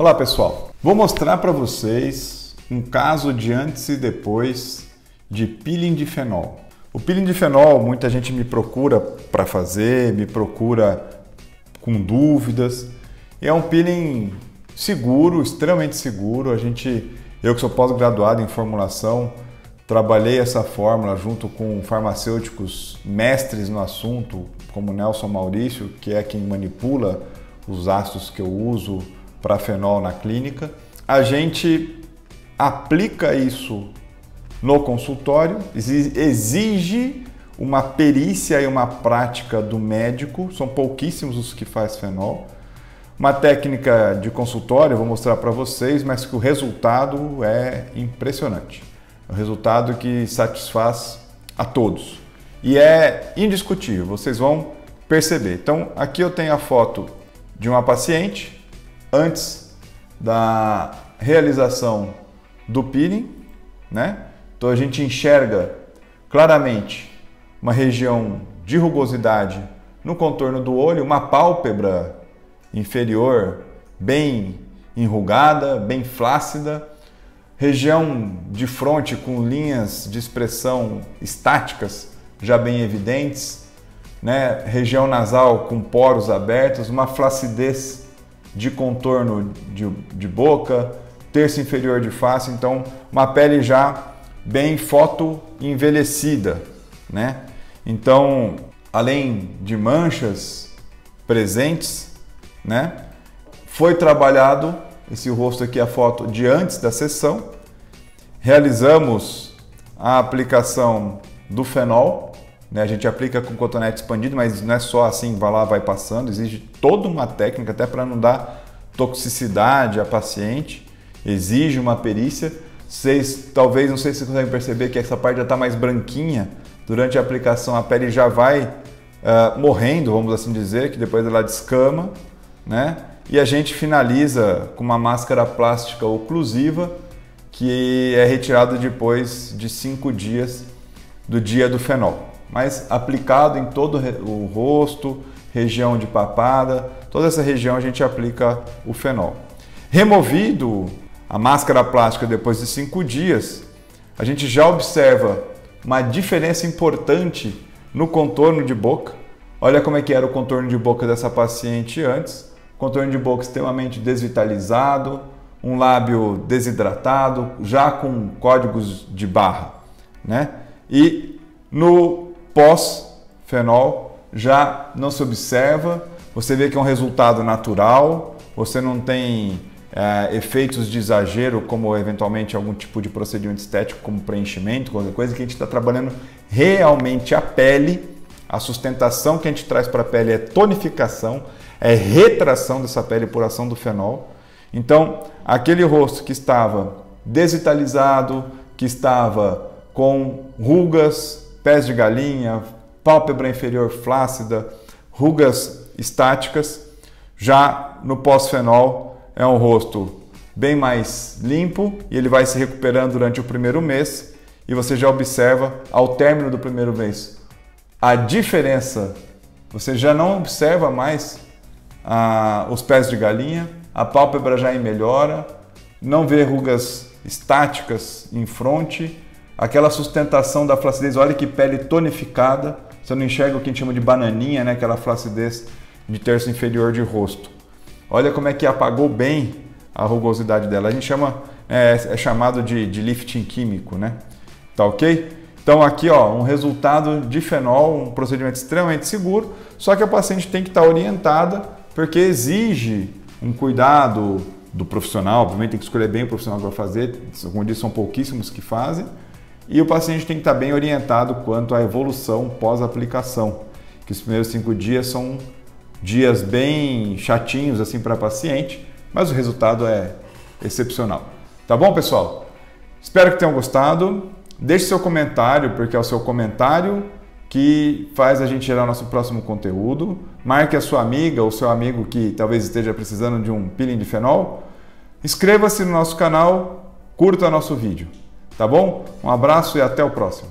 Olá pessoal, vou mostrar para vocês um caso de antes e depois de peeling de fenol. O peeling de fenol, muita gente me procura para fazer, me procura com dúvidas. É um peeling seguro, extremamente seguro. A gente, eu que sou pós-graduado em formulação, trabalhei essa fórmula junto com farmacêuticos mestres no assunto, como Nelson Maurício, que é quem manipula os ácidos que eu uso para fenol na clínica. A gente aplica isso no consultório, exige uma perícia e uma prática do médico, são pouquíssimos os que faz fenol. Uma técnica de consultório, vou mostrar para vocês, mas que o resultado é impressionante. É um resultado que satisfaz a todos. E é indiscutível, vocês vão perceber. Então, aqui eu tenho a foto de uma paciente antes da realização do peeling, né? Então a gente enxerga claramente uma região de rugosidade no contorno do olho, uma pálpebra inferior bem enrugada, bem flácida, região de fronte com linhas de expressão estáticas já bem evidentes, né? região nasal com poros abertos, uma flacidez de contorno de, de boca, terço inferior de face, então uma pele já bem foto envelhecida, né? Então, além de manchas presentes, né? Foi trabalhado esse rosto aqui a foto de antes da sessão. Realizamos a aplicação do fenol, né? A gente aplica com cotonete expandido, mas não é só assim, vai lá, vai passando, exige toda uma técnica até para não dar toxicidade à paciente, exige uma perícia. Vocês talvez, não sei se vocês conseguem perceber que essa parte já está mais branquinha. Durante a aplicação a pele já vai uh, morrendo, vamos assim dizer, que depois ela descama, né? E a gente finaliza com uma máscara plástica oclusiva que é retirada depois de cinco dias do dia do fenol. Mas aplicado em todo o rosto, região de papada, toda essa região a gente aplica o fenol. Removido a máscara plástica depois de cinco dias, a gente já observa uma diferença importante no contorno de boca. Olha como é que era o contorno de boca dessa paciente antes. Contorno de boca extremamente desvitalizado, um lábio desidratado, já com códigos de barra, né? E no pós-fenol já não se observa, você vê que é um resultado natural, você não tem é, efeitos de exagero, como eventualmente algum tipo de procedimento estético, como preenchimento, qualquer coisa, que a gente está trabalhando realmente a pele. A sustentação que a gente traz para a pele é tonificação, é retração dessa pele por ação do fenol. Então, aquele rosto que estava desvitalizado, que estava com rugas, pés de galinha, pálpebra inferior flácida, rugas estáticas, já no pós-fenol é um rosto bem mais limpo e ele vai se recuperando durante o primeiro mês. E você já observa ao término do primeiro mês a diferença. Você já não observa mais ah, os pés de galinha, a pálpebra já em melhora, não vê rugas estáticas em fronte, aquela sustentação da flacidez, olha que pele tonificada, você não enxerga o que a gente chama de bananinha, né? aquela flacidez de terço inferior de rosto. Olha como é que apagou bem a rugosidade dela. A gente chama, é, é chamado de, de, lifting químico, né? Tá ok? Então aqui, ó, um resultado de fenol, um procedimento extremamente seguro, só que a paciente tem que estar orientada porque exige um cuidado do profissional, obviamente tem que escolher bem o profissional vai fazer, como disse, são pouquíssimos que fazem, e o paciente tem que estar bem orientado quanto à evolução pós-aplicação, que os primeiros cinco dias são dias bem chatinhos assim para paciente, mas o resultado é excepcional. Tá bom, pessoal? Espero que tenham gostado. Deixe seu comentário, porque é o seu comentário que faz a gente gerar nosso próximo conteúdo. Marque a sua amiga ou seu amigo que talvez esteja precisando de um peeling de fenol. Inscreva-se no nosso canal, curta nosso vídeo. Tá bom? Um abraço e até o próximo.